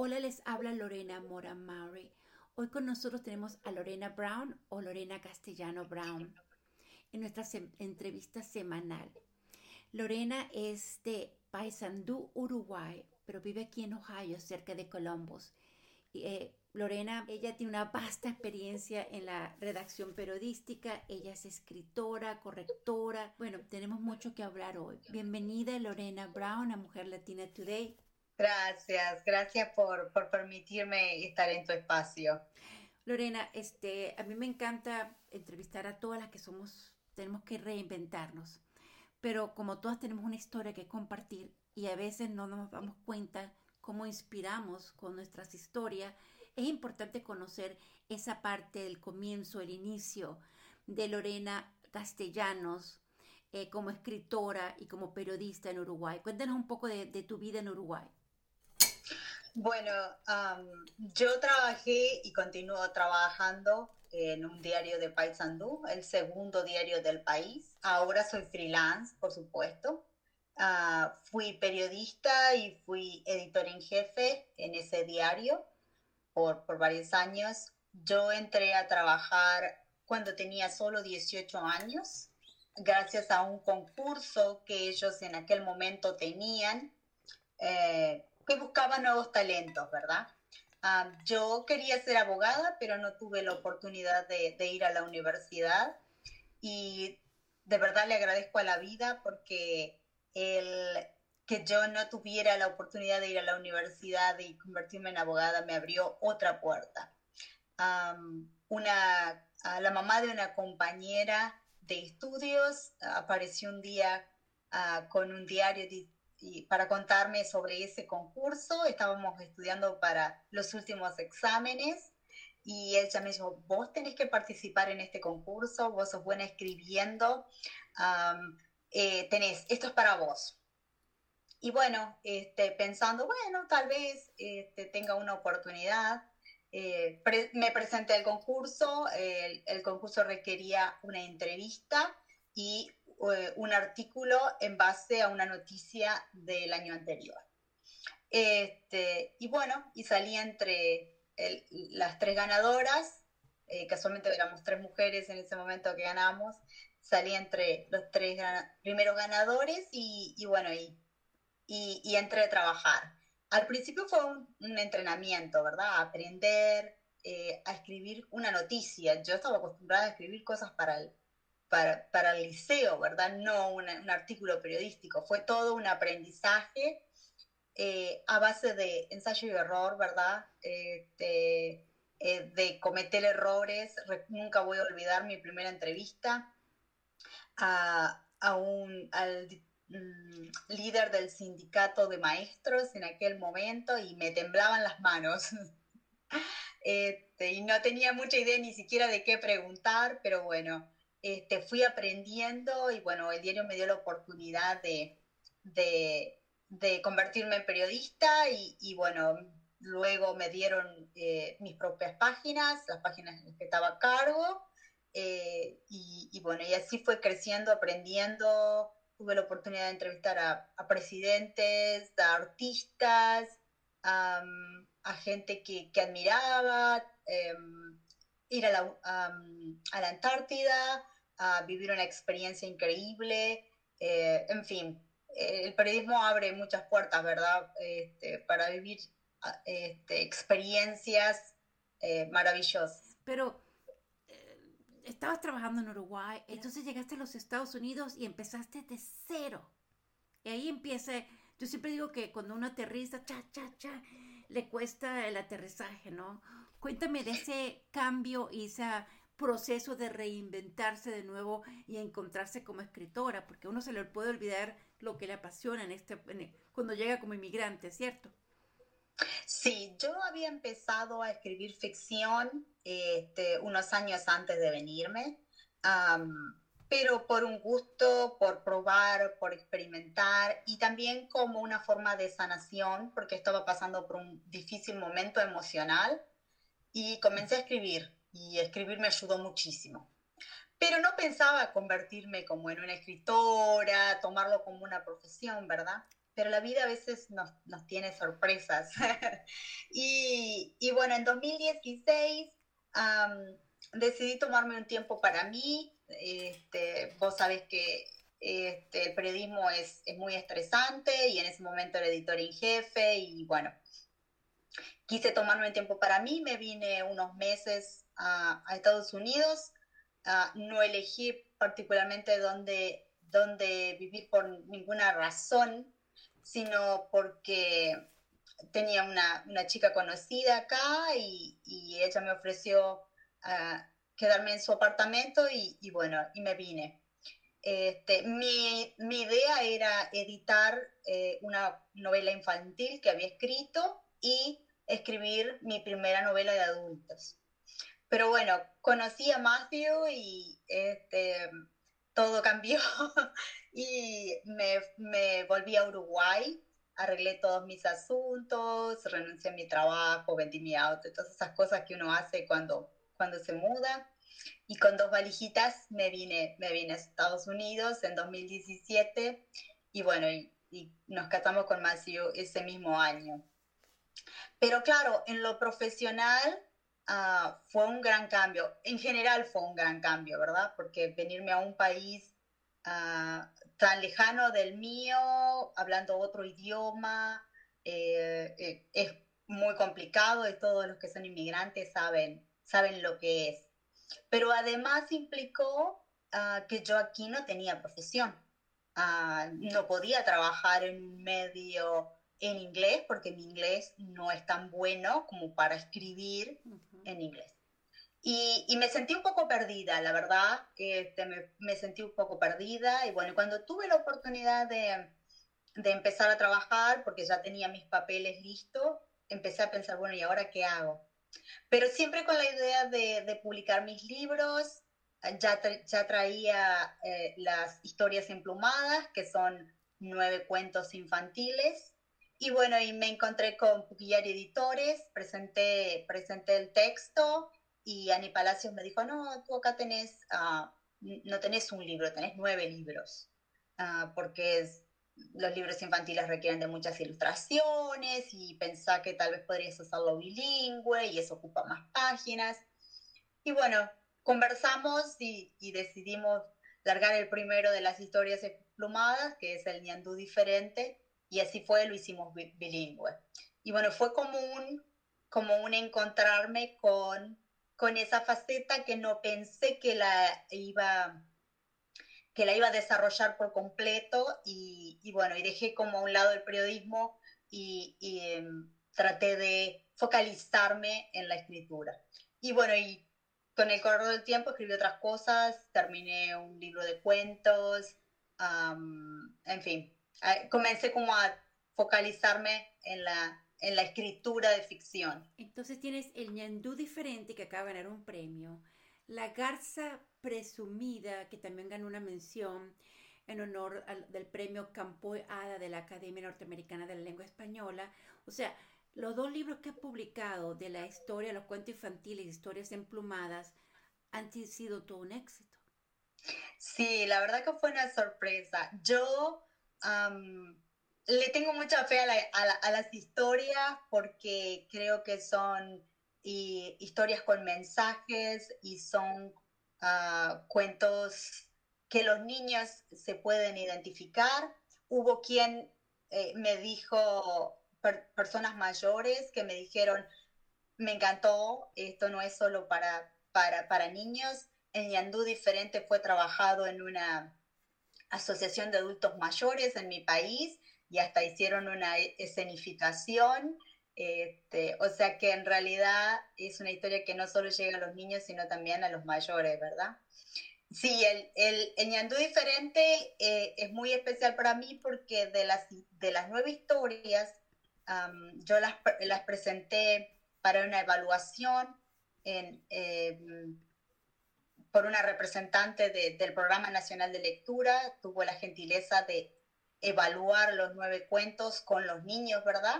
Hola, les habla Lorena Mora Maury. Hoy con nosotros tenemos a Lorena Brown o Lorena Castellano Brown en nuestra entrevista semanal. Lorena es de Paysandú, Uruguay, pero vive aquí en Ohio, cerca de Columbus. Eh, Lorena, ella tiene una vasta experiencia en la redacción periodística, ella es escritora, correctora. Bueno, tenemos mucho que hablar hoy. Bienvenida Lorena Brown a Mujer Latina Today. Gracias, gracias por, permitirme estar en tu espacio. Lorena, este, a mí me encanta entrevistar a todas las que somos, tenemos que reinventarnos, pero como todas tenemos una historia que compartir y a veces no nos damos cuenta cómo inspiramos con nuestras historias, es importante conocer esa parte del comienzo, el inicio de Lorena Castellanos eh, como escritora y como periodista en Uruguay. Cuéntanos un poco de, de tu vida en Uruguay. Bueno, yo trabajé y continúo trabajando en un diario de Paysandú, el segundo diario del país. Ahora soy freelance, por supuesto. Uh, fui periodista y fui editor en jefe en ese diario por, por varios años. Yo entré a trabajar cuando tenía solo 18 años, gracias a un concurso que ellos en aquel momento tenían. Eh, que buscaba nuevos talentos, ¿verdad? Ah, yo quería ser abogada, pero no tuve la oportunidad de, ir a la universidad y de verdad le agradezco a la vida porque el que yo no tuviera la oportunidad de ir a la universidad y convertirme en abogada me abrió otra puerta. una, la mamá de una compañera de estudios apareció un día ah, con un diario y para contarme sobre ese concurso. Estábamos estudiando para los últimos exámenes y ella me dijo, vos tenés que participar en este concurso, vos sos buena escribiendo, eh, tenés, esto es para vos. Y bueno, este, pensando, bueno, tal vez este, tenga una oportunidad. Eh, me presenté al concurso, el, el concurso requería una entrevista y eh, un artículo en base a una noticia del año anterior. Este, y bueno, y salí entre las tres ganadoras, eh, casualmente éramos tres mujeres en ese momento que ganamos, salí entre los tres primeros ganadores y, bueno, y, y, entré a trabajar. Al principio fue un, entrenamiento, ¿verdad? aprender eh, a escribir una noticia. Yo estaba acostumbrada a escribir cosas para el, para, para el liceo, ¿verdad? No un artículo periodístico, fue todo un aprendizaje eh, a base de ensayo y error, ¿verdad? Este, eh, de cometer errores. Nunca voy a olvidar mi primera entrevista a, a un, al mm, líder del sindicato de maestros en aquel momento y me temblaban las manos. Este, y no tenía mucha idea ni siquiera de qué preguntar, pero bueno, este, fui aprendiendo y bueno, el diario me dio la oportunidad de, de, convertirme en periodista y, bueno, luego me dieron eh, mis propias páginas, las páginas en las que estaba a cargo eh, y, bueno, y así fue creciendo, aprendiendo, tuve la oportunidad de entrevistar a, presidentes, a artistas, a gente que, que admiraba. Em, ir a la, a la Antártida, a vivir una experiencia increíble, eh, en fin, el periodismo abre muchas puertas, ¿verdad? Este, para vivir este, experiencias eh, maravillosas. Pero eh, estabas trabajando en Uruguay, entonces llegaste a los Estados Unidos y empezaste de cero. Y ahí empieza, yo siempre digo que cuando uno aterriza, cha, cha, cha, le cuesta el aterrizaje, ¿no? Cuéntame de ese cambio y ese proceso de reinventarse de nuevo y encontrarse como escritora, porque uno se le puede olvidar lo que le apasiona en este, cuando llega como inmigrante, ¿cierto? Sí, yo había empezado a escribir ficción este, unos años antes de venirme, pero por un gusto, por probar, por experimentar y también como una forma de sanación, porque estaba pasando por un difícil momento emocional y comencé a escribir y escribir me ayudó muchísimo. Pero no pensaba convertirme como en una escritora, tomarlo como una profesión, ¿verdad? pero la vida a veces nos, nos tiene sorpresas. y, y, bueno, en 2016 decidí tomarme un tiempo para mí. Este, vos sabés que este, el periodismo es, es, muy estresante y en ese momento era editor en jefe y bueno, quise tomarme tiempo para mí, me vine unos meses a, a Estados Unidos, uh, no elegí particularmente dónde, dónde vivir por ninguna razón, sino porque tenía una, una chica conocida acá y, y ella me ofreció uh, quedarme en su apartamento y, y bueno, y me vine. Este, mi, mi, idea era editar eh, una novela infantil que había escrito y escribir mi primera novela de adultos. Pero bueno, conocí a Matthew y este, todo cambió y me, me volví a Uruguay, arreglé todos mis asuntos, renuncié a mi trabajo, vendí mi auto, todas esas cosas que uno hace cuando, cuando se muda y con dos valijitas me vine, me vine a Estados Unidos en 2017 y bueno, y, nos casamos con Matthew ese mismo año. Pero claro, en lo profesional uh, fue un gran cambio. En general fue un gran cambio, ¿verdad? Porque venirme a un país uh, tan lejano del mío, hablando otro idioma, eh, eh, es muy complicado y todos los que son inmigrantes saben, saben lo que es. Pero además implicó uh, que yo aquí no tenía profesión. No podía trabajar en un medio en inglés porque mi inglés no es tan bueno como para escribir uh -huh. en inglés. Y, y, me sentí un poco perdida, la verdad, este, me, me, sentí un poco perdida y bueno, cuando tuve la oportunidad de, de empezar a trabajar, porque ya tenía mis papeles listos, empecé a pensar, bueno, ¿y ahora qué hago? Pero siempre con la idea de, de publicar mis libros, ya, tra ya traía eh, las historias emplumadas, que son nueve cuentos infantiles. Y bueno, y me encontré con Puquillari Editores, presenté, presenté el texto y Ani Palacios me dijo, no, tú acá tenés, uh, no tenés un libro, tenés nueve libros, uh, porque es, los libros infantiles requieren de muchas ilustraciones y pensá que tal vez podrías hacerlo bilingüe y eso ocupa más páginas. Y bueno, conversamos y, y decidimos largar el primero de las historias desplumadas, que es el ñandú diferente, y así fue, lo hicimos bilingüe. Y bueno, fue como un, como un encontrarme con, con esa faceta que no pensé que la iba que la iba a desarrollar por completo y, y bueno, y dejé como a un lado el periodismo y, y eh, traté de focalizarme en la escritura. Y bueno, y con el correr del tiempo escribí otras cosas, terminé un libro de cuentos, um, en fin, comencé como a focalizarme en la, en la escritura de ficción. Entonces tienes el ñandú diferente que acaba de ganar un premio, la garza presumida que también ganó una mención en honor al, del premio Campo Hada de la Academia Norteamericana de la Lengua Española. O sea, los dos libros que has publicado de la historia, los cuentos infantiles, historias emplumadas, han sido todo un éxito. Sí, la verdad que fue una sorpresa. Yo um, le tengo mucha fe a, la, a, la, a, las historias porque creo que son y, historias con mensajes y son uh, cuentos que los niños se pueden identificar. Hubo quien eh, me dijo, per, personas mayores que me dijeron, me encantó, esto no es solo para, para, para niños. El Yandú diferente fue trabajado en una asociación de adultos mayores en mi país y hasta hicieron una escenificación. Este, o sea que en realidad es una historia que no solo llega a los niños, sino también a los mayores, ¿verdad? Sí, el, el, el ñandú diferente eh, es muy especial para mí porque de las, de las nueve historias um, yo las, las presenté para una evaluación en, eh, por una representante de, del Programa Nacional de Lectura, tuvo la gentileza de evaluar los nueve cuentos con los niños, ¿verdad?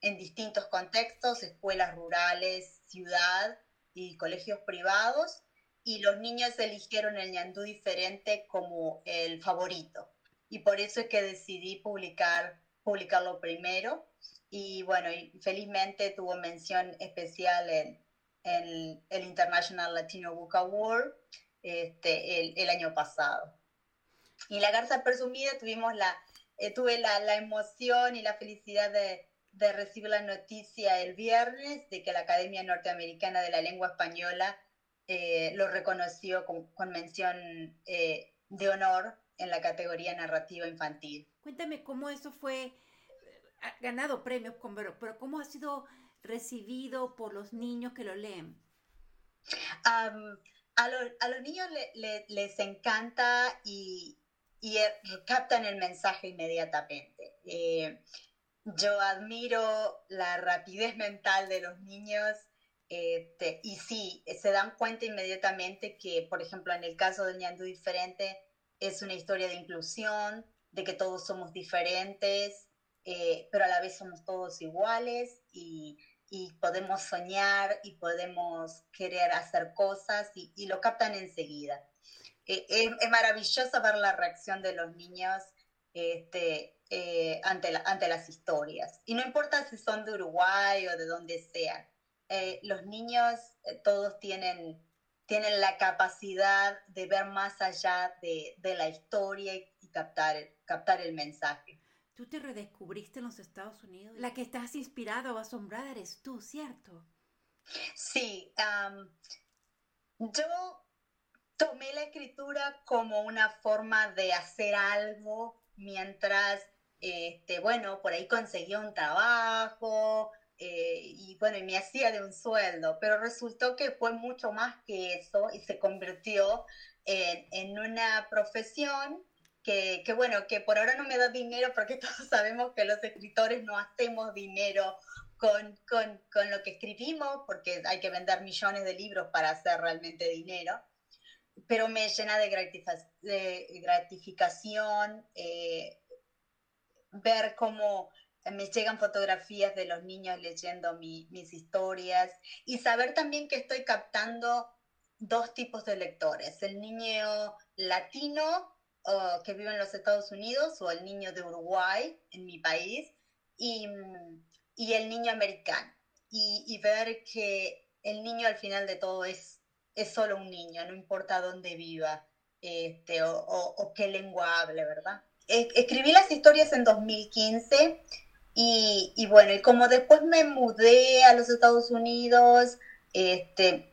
En distintos contextos, escuelas rurales, ciudad y colegios privados, y los niños eligieron el ñandú diferente como el favorito. Y por eso es que decidí publicar publicarlo primero. Y bueno, felizmente tuvo mención especial en, el International Latino Book Award este, el, año pasado. Y La Garza Presumida tuvimos la, eh, tuve la, la, emoción y la felicidad de, de, recibir la noticia el viernes de que la Academia Norteamericana de la Lengua Española eh, lo reconoció con, con mención eh, de honor en la categoría narrativa infantil. Cuéntame cómo eso fue, ha ganado premios, pero, pero cómo ha sido recibido por los niños que lo leen. a, los niños les encanta y, eh, captan el mensaje inmediatamente. Eh, yo admiro la rapidez mental de los niños este, y sí, se dan cuenta inmediatamente que, por ejemplo, en el caso de Ñandú Diferente, es una historia de inclusión, de que todos somos diferentes, eh, pero a la vez somos todos iguales y, podemos soñar y podemos querer hacer cosas y, lo captan enseguida. Eh, es, maravilloso ver la reacción de los niños este, eh, ante, ante las historias. Y no importa si son de Uruguay o de donde sean, los niños todos tienen tienen la capacidad de ver más allá de, la historia y captar, captar el mensaje. Tú te redescubriste en los Estados Unidos. La que estás inspirada o asombrada eres tú, ¿cierto? Sí. yo tomé la escritura como una forma de hacer algo mientras, este, bueno, por ahí conseguí un trabajo, eh, y bueno, y me hacía de un sueldo, pero resultó que fue mucho más que eso y se convirtió en, en una profesión que, que, bueno, que por ahora no me da dinero porque todos sabemos que los escritores no hacemos dinero con, con, con lo que escribimos porque hay que vender millones de libros para hacer realmente dinero, pero me llena de, de gratificación eh, ver cómo me llegan fotografías de los niños leyendo mis historias y saber también que estoy captando dos tipos de lectores, el niño latino que vive en los Estados Unidos o el niño de Uruguay, en mi país, y, el niño americano. Y, ver que el niño al final de todo es, es solo un niño, no importa dónde viva este, o, o qué lengua hable, ¿verdad? Escribí las historias en 2015 y, bueno, y como después me mudé a los Estados Unidos, este,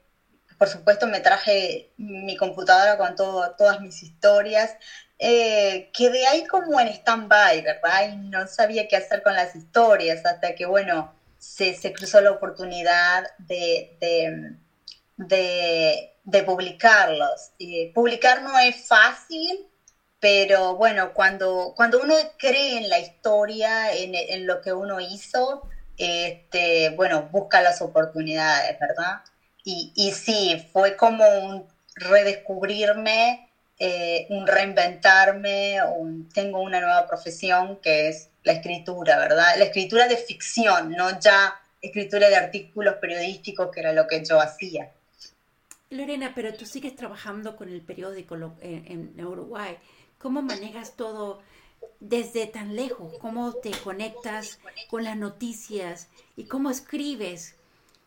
por supuesto me traje mi computadora con todo, todas mis historias, eh, quedé ahí como en stand-by, ¿verdad? Y no sabía qué hacer con las historias hasta que, bueno, se, cruzó la oportunidad de, de, publicarlos. publicar no es fácil, pero bueno, cuando, cuando uno cree en la historia, en, lo que uno hizo, este, bueno, busca las oportunidades, ¿verdad? Y, y sí, fue como un redescubrirme, eh, un reinventarme, tengo una nueva profesión que es la escritura, ¿verdad? La escritura de ficción, no ya escritura de artículos periodísticos, que era lo que yo hacía. Lorena, pero tú sigues trabajando con el periódico en, en Uruguay. ¿Cómo manejas todo desde tan lejos? ¿Cómo te conectas con las noticias? ¿Y cómo escribes?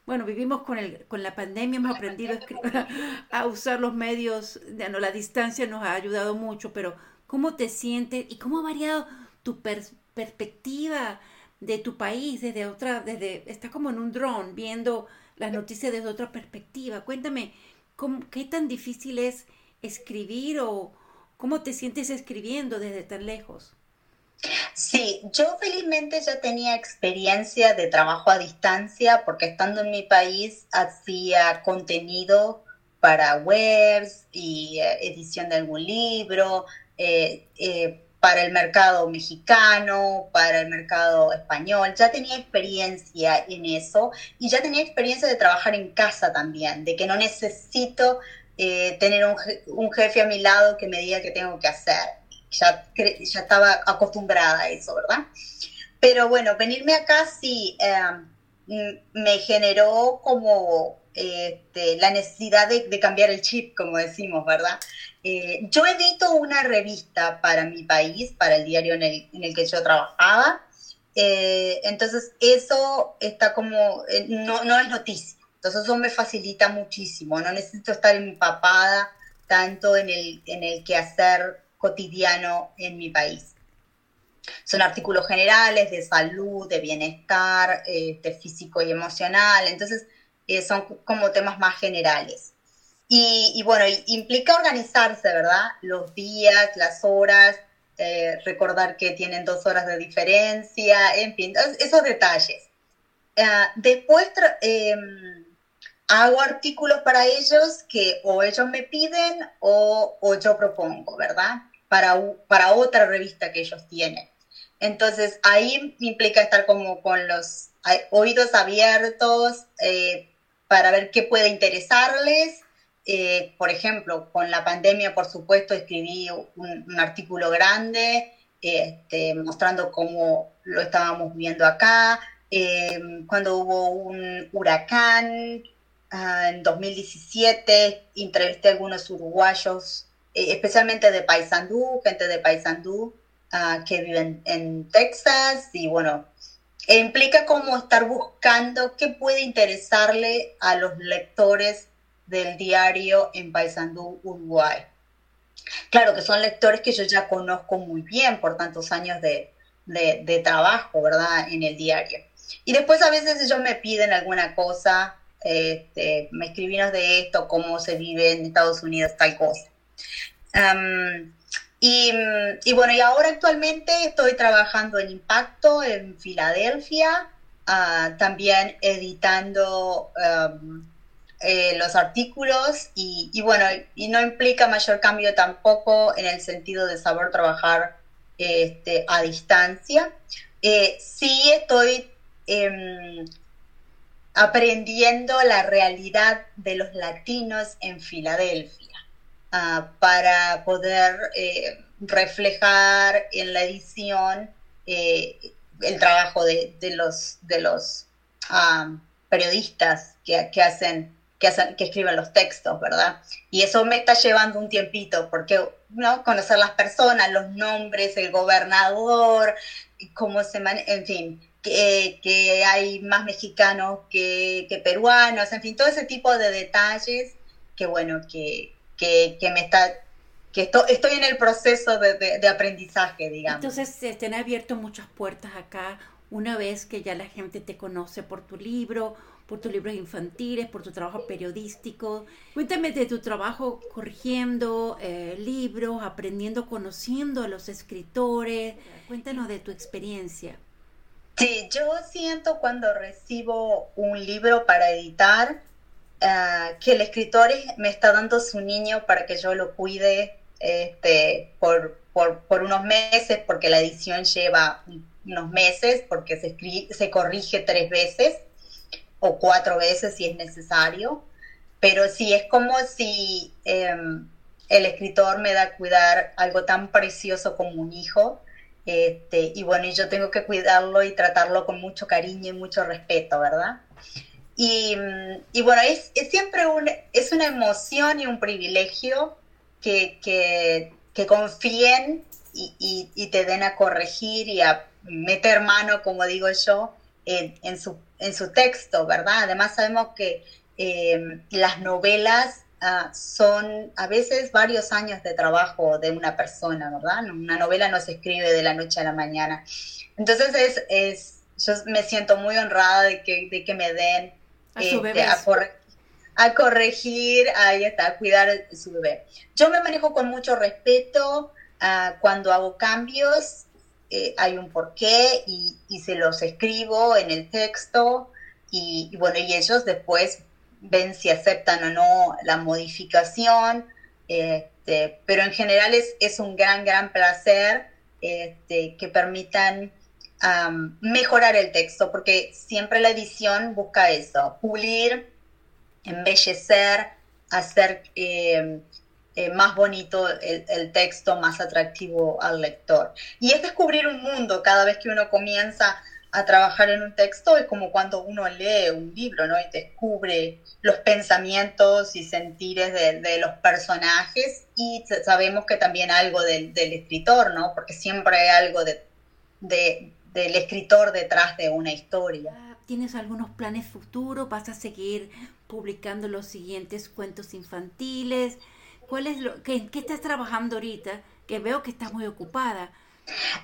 Bueno, vivimos con, el, con la pandemia, hemos aprendido a, usar los medios, no, la distancia nos ha ayudado mucho, pero ¿cómo te sientes y cómo ha variado tu perspectiva de tu país desde otra, desde, está como en un dron viendo las noticias desde otra perspectiva? Cuéntame, ¿qué tan difícil es escribir o, ¿Cómo te sientes escribiendo desde tan lejos? Sí, yo felizmente ya tenía experiencia de trabajo a distancia porque estando en mi país hacía contenido para webs y eh, edición de algún libro, eh, eh, para el mercado mexicano, para el mercado español. Ya tenía experiencia en eso y ya tenía experiencia de trabajar en casa también, de que no necesito tener un, jefe a mi lado que me diga qué tengo que hacer. Ya, ya estaba acostumbrada a eso, ¿verdad? Pero bueno, venirme acá sí em, me generó como este, la necesidad de, cambiar el chip, como decimos, ¿verdad? Eh, yo edito una revista para mi país, para el diario en el, en el que yo trabajaba, Eh, entonces, eso está como, eh, no, no es noticia. Entonces, eso me facilita muchísimo. No necesito estar empapada tanto en el, en el quehacer cotidiano en mi país. Son artículos generales de salud, de bienestar, eh, de físico y emocional. Entonces, son como temas más generales. Y, bueno, implica organizarse, ¿verdad? Los días, las horas, eh, recordar que tienen dos horas de diferencia, en fin, esos detalles. Ah, después em, hago artículos para ellos que o ellos me piden o yo propongo, ¿verdad? Para, para otra revista que ellos tienen. Entonces ahí implica estar como con los oídos abiertos eh, para ver qué puede interesarles eh, por ejemplo, con la pandemia, por supuesto, escribí un, artículo grande este, mostrando cómo lo estábamos viendo acá. Eh, cuando hubo un huracán ah, en 2017, entrevisté a algunos uruguayos, eh, especialmente de Paysandú, gente de Paysandú ah, que viven en Texas y bueno, e implica como estar buscando qué puede interesarle a los lectores del diario en Paysandú, Uruguay. Claro que son lectores que yo ya conozco muy bien por tantos años de, trabajo, ¿verdad? En el diario. Y después a veces ellos me piden alguna cosa, este, me escribinos de esto, cómo se vive en Estados Unidos, tal cosa. Y, bueno, y ahora actualmente estoy trabajando en Impacto en Filadelfia, ah, también editando eh, los artículos y, bueno, y no implica mayor cambio tampoco en el sentido de saber trabajar este, a distancia. Eh, sí estoy em, aprendiendo la realidad de los latinos en Filadelfia ah, para poder eh, reflejar en la edición el trabajo de, los, de los ah, periodistas que, que hacen que, escriben los textos, ¿verdad? Y eso me está llevando un tiempito, porque, ¿no? Conocer las personas, los nombres, el gobernador, cómo se maneja, en fin, que, que, hay más mexicanos que, que, peruanos, en fin, todo ese tipo de detalles que, bueno, que, que, que me está que estoy, estoy en el proceso de, de, de, aprendizaje, digamos. Entonces, se te han abierto muchas puertas acá una vez que ya la gente te conoce por tu libro por tus libros infantiles, por tu trabajo periodístico. Cuéntame de tu trabajo corrigiendo eh, libros, aprendiendo, conociendo a los escritores. Cuéntanos de tu experiencia. Sí, yo siento cuando recibo un libro para editar eh, que el escritor me está dando su niño para que yo lo cuide este, por, por, por, unos meses, porque la edición lleva unos meses, porque se, se corrige tres veces o cuatro veces si es necesario, pero sí es como si em, el escritor me da a cuidar algo tan precioso como un hijo, este, y bueno, yo tengo que cuidarlo y tratarlo con mucho cariño y mucho respeto, ¿verdad? Y, y bueno, es, es, siempre un, es una emoción y un privilegio que, que, que confíen y, y, y, te den a corregir y a meter mano, como digo yo, en, en su en su texto, ¿verdad? Además sabemos que eh, las novelas ah, son a veces varios años de trabajo de una persona, ¿verdad? Una novela no se escribe de la noche a la mañana. Entonces es, es yo me siento muy honrada de que, de que me den a, su este, a, corregir, ahí está, a cuidar su bebé. Yo me manejo con mucho respeto uh, cuando hago cambios eh, hay un porqué y, y, se los escribo en el texto y, bueno, y ellos después ven si aceptan o no la modificación, este, pero en general es, es, un gran, gran placer este, que permitan mejorar el texto, porque siempre la edición busca eso, pulir, embellecer, hacer... Eh, eh, más bonito el, texto, más atractivo al lector. Y es descubrir un mundo cada vez que uno comienza a trabajar en un texto, es como cuando uno lee un libro, ¿no? Y descubre los pensamientos y sentires de, los personajes y sabemos que también algo del, escritor, ¿no? Porque siempre hay algo de, del escritor detrás de una historia. ¿Tienes algunos planes futuros? ¿Vas a seguir publicando los siguientes cuentos infantiles? ¿Cuál es lo qué, qué estás trabajando ahorita? Que veo que estás muy ocupada.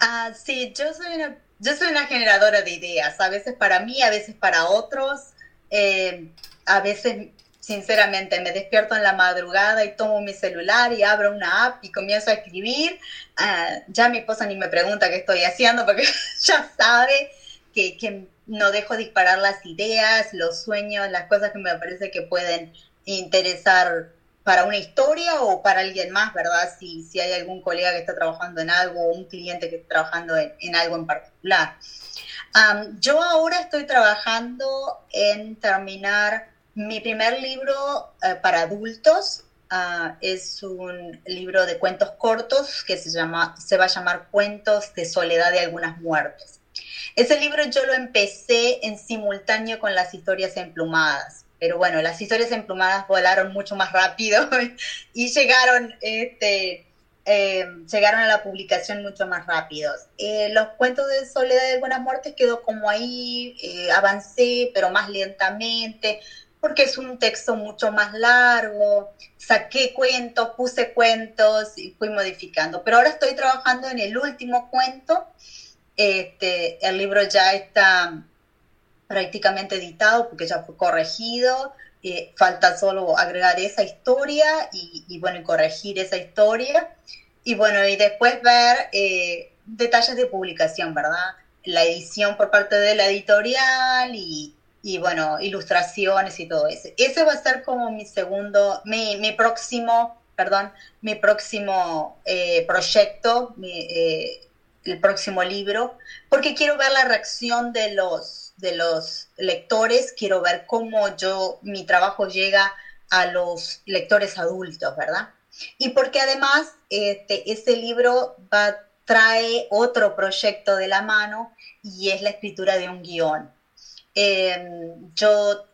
Ah, sí, yo soy una yo soy una generadora de ideas, a veces para mí, a veces para otros. Eh, a veces, sinceramente, me despierto en la madrugada y tomo mi celular y abro una app y comienzo a escribir. Ah, ya mi esposa ni me pregunta qué estoy haciendo porque ya sabe que, que no dejo disparar las ideas, los sueños, las cosas que me parece que pueden interesar para una historia o para alguien más, ¿verdad? Si, si hay algún colega que está trabajando en algo o un cliente que está trabajando en, en algo en particular. yo ahora estoy trabajando en terminar mi primer libro uh, para adultos. Uh, es un libro de cuentos cortos que se, llama, se va a llamar Cuentos de Soledad de algunas muertes. Ese libro yo lo empecé en simultáneo con las historias emplumadas pero bueno, las historias emplumadas volaron mucho más rápido y llegaron, este, eh, llegaron a la publicación mucho más rápido. Eh, los cuentos de Soledad de Buenas Muertes quedó como ahí, eh, avancé, pero más lentamente, porque es un texto mucho más largo, saqué cuentos, puse cuentos y fui modificando. Pero ahora estoy trabajando en el último cuento, este, el libro ya está prácticamente editado porque ya fue corregido. Eh, falta solo agregar esa historia y, y, bueno, corregir esa historia. Y bueno, y después ver eh, detalles de publicación, ¿verdad? La edición por parte de la editorial y, y, bueno, ilustraciones y todo eso. Ese va a ser como mi segundo, mi, mi próximo, perdón, mi próximo eh, proyecto, mi, eh, el próximo libro, porque quiero ver la reacción de los de los lectores, quiero ver cómo yo, mi trabajo llega a los lectores adultos, ¿verdad? Y porque además este, este libro va, trae otro proyecto de la mano y es la escritura de un guion. Em, yo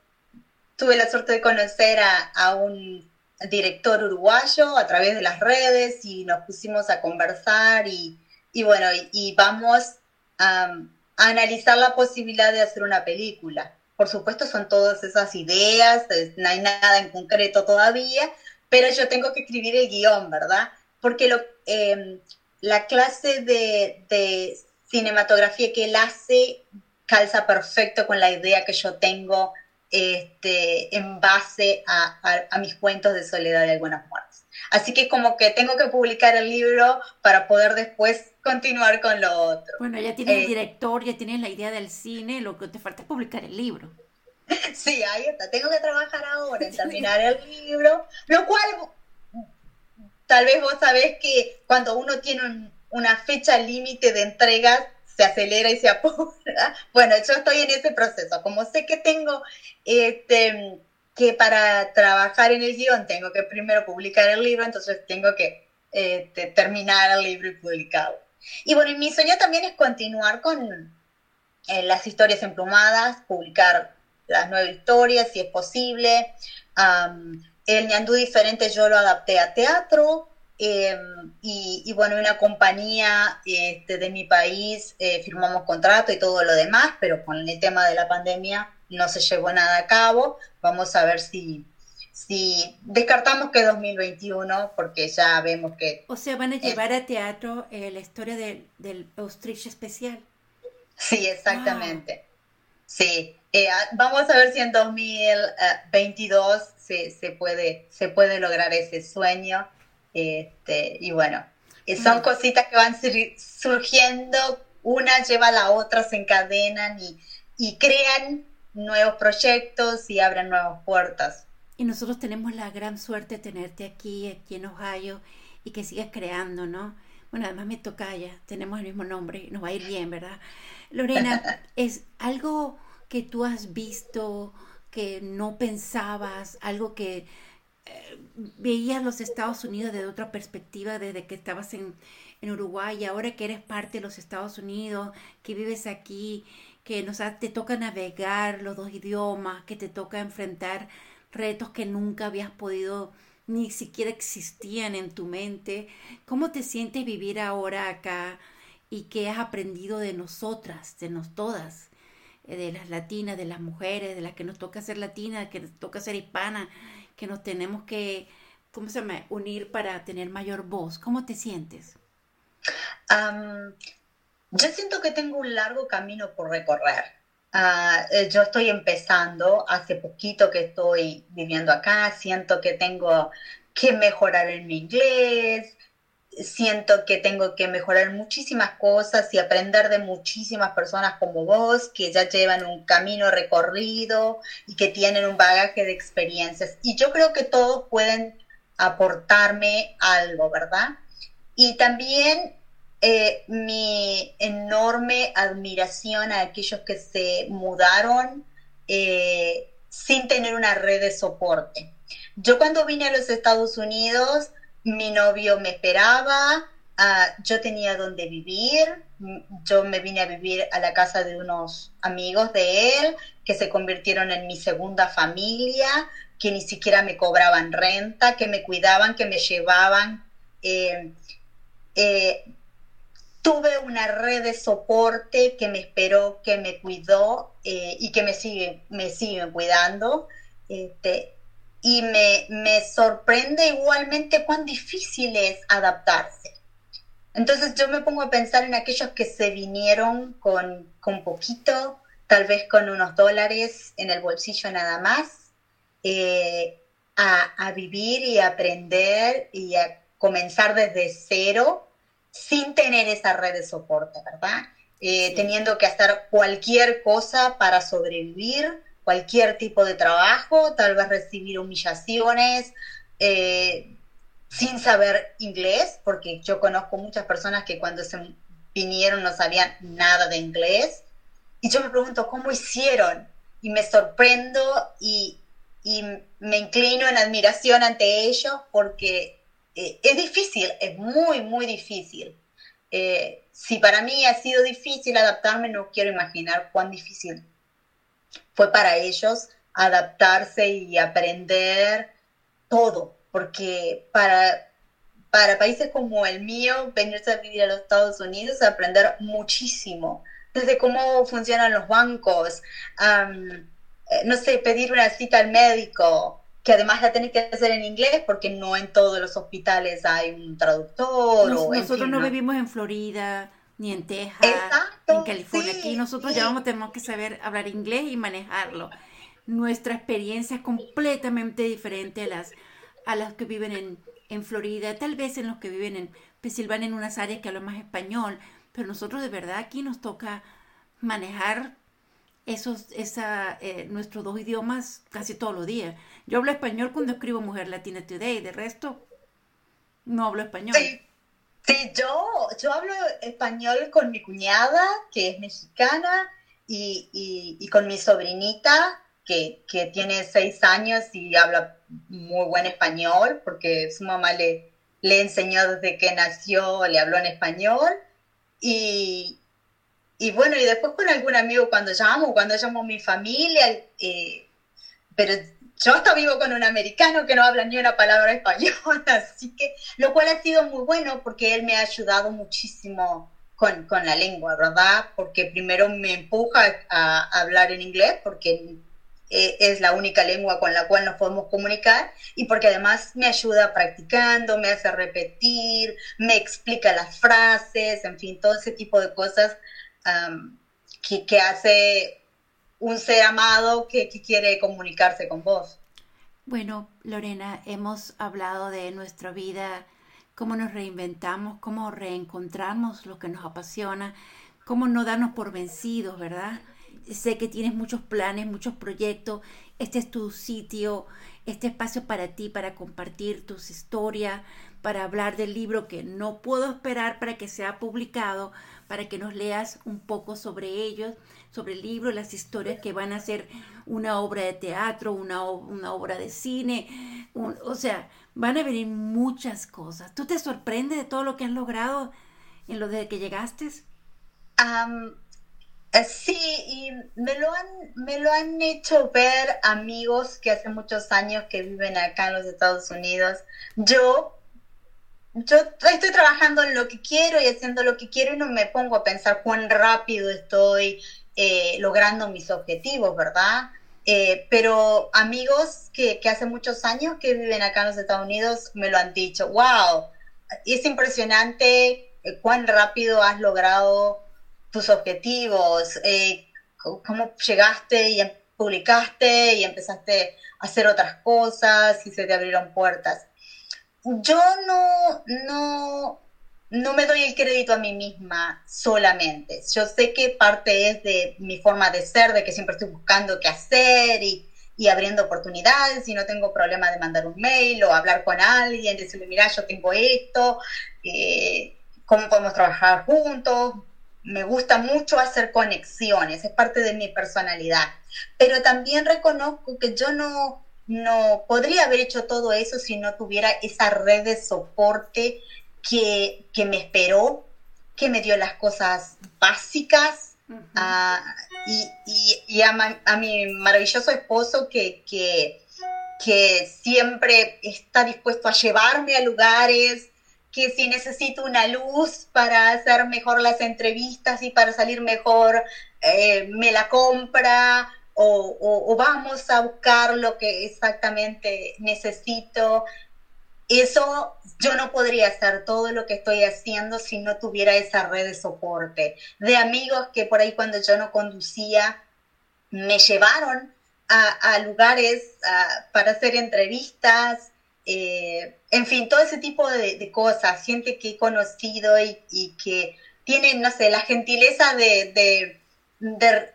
tuve la suerte de conocer a, a, un director uruguayo a través de las redes y nos pusimos a conversar y, y bueno, y, vamos a analizar la posibilidad de hacer una película. Por supuesto, son todas esas ideas, no hay nada en concreto todavía, pero yo tengo que escribir el guion, ¿verdad? Porque lo, eh, la clase de, cinematografía que él hace calza perfecto con la idea que yo tengo este, en base a, a, a mis cuentos de soledad y algunas muertes. Así que como que tengo que publicar el libro para poder después continuar con lo otro. Bueno, ya tienes eh, el director, ya tienes la idea del cine, lo que te falta es publicar el libro. Sí, ahí está. Tengo que trabajar ahora en terminar el libro, lo cual tal vez vos sabés que cuando uno tiene un, una fecha límite de entregas, se acelera y se apura. Bueno, yo estoy en ese proceso. Como sé que tengo este, que para trabajar en el guion tengo que primero publicar el libro, entonces tengo que este, terminar el libro y publicarlo. Y bueno, mi sueño también es continuar con eh, las historias emplumadas, publicar las nueve historias si es posible. Um, el ñandú diferente yo lo adapté a teatro. Eh, y, y, bueno, una compañía este, de mi país eh, firmamos contrato y todo lo demás, pero con el tema de la pandemia no se llevó nada a cabo. Vamos a ver si, si descartamos que 2021, porque ya vemos que... O sea, van a llevar a teatro eh, la historia de, del Austrich especial. Sí, exactamente. Wow. Sí, eh, vamos a ver si en 2022 se, se, puede, se puede lograr ese sueño. Este, y bueno, son cositas que van surgiendo, una lleva a la otra, se encadenan y, y crean nuevos proyectos y abren nuevas puertas. Y nosotros tenemos la gran suerte de tenerte aquí, aquí en Ohio, y que sigas creando, ¿no? Bueno, además me toca ya, tenemos el mismo nombre, nos va a ir bien, ¿verdad? Lorena, ¿es algo que tú has visto, que no pensabas, algo que veías los Estados Unidos desde otra perspectiva, desde que estabas en, en Uruguay y ahora que eres parte de los Estados Unidos, que vives aquí, que nos, te toca navegar los dos idiomas, que te toca enfrentar retos que nunca habías podido ni siquiera existían en tu mente. ¿Cómo te sientes vivir ahora acá y qué has aprendido de nosotras, de nos todas, eh, de las latinas, de las mujeres, de las que nos toca ser latina, que nos toca ser hispana, que nos tenemos que, ¿cómo se llama?, unir para tener mayor voz. ¿Cómo te sientes? yo siento que tengo un largo camino por recorrer. Ah, eh, yo estoy empezando, hace poquito que estoy viviendo acá, siento que tengo que mejorar en mi inglés, siento que tengo que mejorar muchísimas cosas y aprender de muchísimas personas como vos que ya llevan un camino recorrido y que tienen un bagaje de experiencias. Y yo creo que todos pueden aportarme algo, ¿verdad? Y también eh, mi enorme admiración a aquellos que se mudaron eh, sin tener una red de soporte. Yo cuando vine a los Estados Unidos, mi novio me esperaba, ah, yo tenía donde vivir, yo me vine a vivir a la casa de unos amigos de él que se convirtieron en mi segunda familia, que ni siquiera me cobraban renta, que me cuidaban, que me llevaban. Eh, eh, tuve una red de soporte que me esperó, que me cuidó eh, y que me sigue, me sigue cuidando. Este, y me, me sorprende igualmente cuán difícil es adaptarse. Entonces yo me pongo a pensar en aquellos que se vinieron con, con poquito, tal vez con unos dólares en el bolsillo nada más, eh, a, a, vivir y aprender y a comenzar desde cero sin tener esa red de soporte, ¿verdad? Eh, teniendo que hacer cualquier cosa para sobrevivir cualquier tipo de trabajo, tal vez recibir humillaciones, eh, sin saber inglés, porque yo conozco muchas personas que cuando se vinieron no sabían nada de inglés. Y yo me pregunto, ¿cómo hicieron? Y me sorprendo y, me inclino en admiración ante ellos porque eh, es difícil, es muy, muy difícil. Eh, si para mí ha sido difícil adaptarme, no quiero imaginar cuán difícil fue para ellos adaptarse y aprender todo, porque para, para países como el mío, venirse a vivir a los Estados Unidos, aprender muchísimo, desde cómo funcionan los bancos, eh, no sé, pedir una cita al médico, que además la tenés que hacer en inglés porque no en todos los hospitales hay un traductor. nosotros no, vivimos en Florida, ni en Texas, en California. Aquí nosotros ya vamos, tenemos que saber hablar inglés y manejarlo. Nuestra experiencia es completamente diferente a las, a las que viven en, en Florida, tal vez en los que viven en Pensilvania, en unas áreas que hablan más español, pero nosotros de verdad aquí nos toca manejar esos, esa, eh, nuestros dos idiomas casi todos los días. Yo hablo español cuando escribo Mujer Latina Today, de resto no hablo español. Sí, yo, yo hablo español con mi cuñada, que es mexicana, y, y, con mi sobrinita, que, que, tiene seis años y habla muy buen español, porque su mamá le, le enseñó desde que nació, le habló en español. Y, y bueno, y después con algún amigo cuando llamo, cuando llamo a mi familia, eh, pero yo hasta vivo con un americano que no habla ni una palabra español, así que, lo cual ha sido muy bueno porque él me ha ayudado muchísimo con, con la lengua, ¿verdad? Porque primero me empuja a, hablar en inglés porque eh, es la única lengua con la cual nos podemos comunicar y porque además me ayuda practicando, me hace repetir, me explica las frases, en fin, todo ese tipo de cosas que, que hace un ser amado que, quiere comunicarse con vos. Bueno, Lorena, hemos hablado de nuestra vida, cómo nos reinventamos, cómo reencontramos lo que nos apasiona, cómo no darnos por vencidos, ¿verdad? Sé que tienes muchos planes, muchos proyectos. Este es tu sitio, este espacio para ti, para compartir tus historias, para hablar del libro que no puedo esperar para que sea publicado, para que nos leas un poco sobre ellos sobre el libro, las historias que van a ser una obra de teatro, una, una obra de cine, o sea, van a venir muchas cosas. ¿Tú te sorprendes de todo lo que has logrado en lo de que llegaste? Eh, sí, y me lo, han, me lo han hecho ver amigos que hace muchos años que viven acá en los Estados Unidos. Yo yo estoy trabajando en lo que quiero y haciendo lo que quiero y no me pongo a pensar cuán rápido estoy eh, logrando mis objetivos, ¿verdad? Eh, pero amigos que, que, hace muchos años que viven acá en los Estados Unidos me lo han dicho, wow, es impresionante eh, cuán rápido has logrado tus objetivos, cómo llegaste y em, publicaste y empezaste a hacer otras cosas y se te abrieron puertas. Yo no, no, no me doy el crédito a mí misma solamente. Yo sé que parte es de mi forma de ser, de que siempre estoy buscando qué hacer y, y abriendo oportunidades y no tengo problema de mandar un mail o hablar con alguien, decirle, mira, yo tengo esto, eh, cómo podemos trabajar juntos. Me gusta mucho hacer conexiones, es parte de mi personalidad. Pero también reconozco que yo no, no podría haber hecho todo eso si no tuviera esa red de soporte que, que me esperó, que me dio las cosas básicas uh, y, y, y a, a, mi maravilloso esposo que, que, que siempre está dispuesto a llevarme a lugares, que si necesito una luz para hacer mejor las entrevistas y para salir mejor, eh, me la compra o, o, o, vamos a buscar lo que exactamente necesito. Eso yo no podría hacer todo lo que estoy haciendo si no tuviera esa red de soporte, de amigos que por ahí cuando yo no conducía me llevaron a, lugares para hacer entrevistas, eh, en fin, todo ese tipo de, cosas, gente que he conocido y, que tiene, no sé, la gentileza de,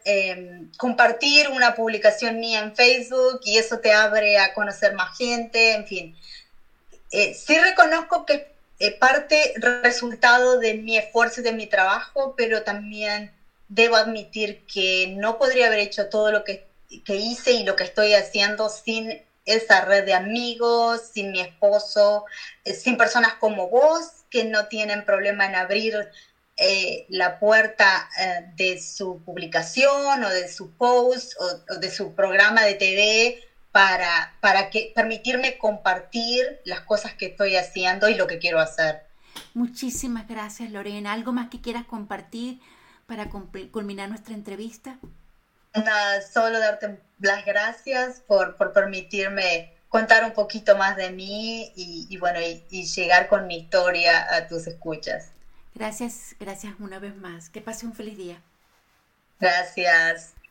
eh, compartir una publicación mía en Facebook y eso te abre a conocer más gente, en fin eh, sí reconozco que eh, parte resultado de mi esfuerzo y de mi trabajo, pero también debo admitir que no podría haber hecho todo lo que, que hice y lo que estoy haciendo sin esa red de amigos, sin mi esposo, eh, sin personas como vos que no tienen problema en abrir eh, la puerta de su publicación o de su post o, de su programa de TV para, para que, permitirme compartir las cosas que estoy haciendo y lo que quiero hacer. Muchísimas gracias, Lorena. ¿Algo más que quieras compartir para culminar nuestra entrevista? Nada, solo darte las gracias por, por permitirme contar un poquito más de mí y, y bueno, y, y, llegar con mi historia a tus escuchas. Gracias, gracias una vez más. Que pase un feliz día. Gracias.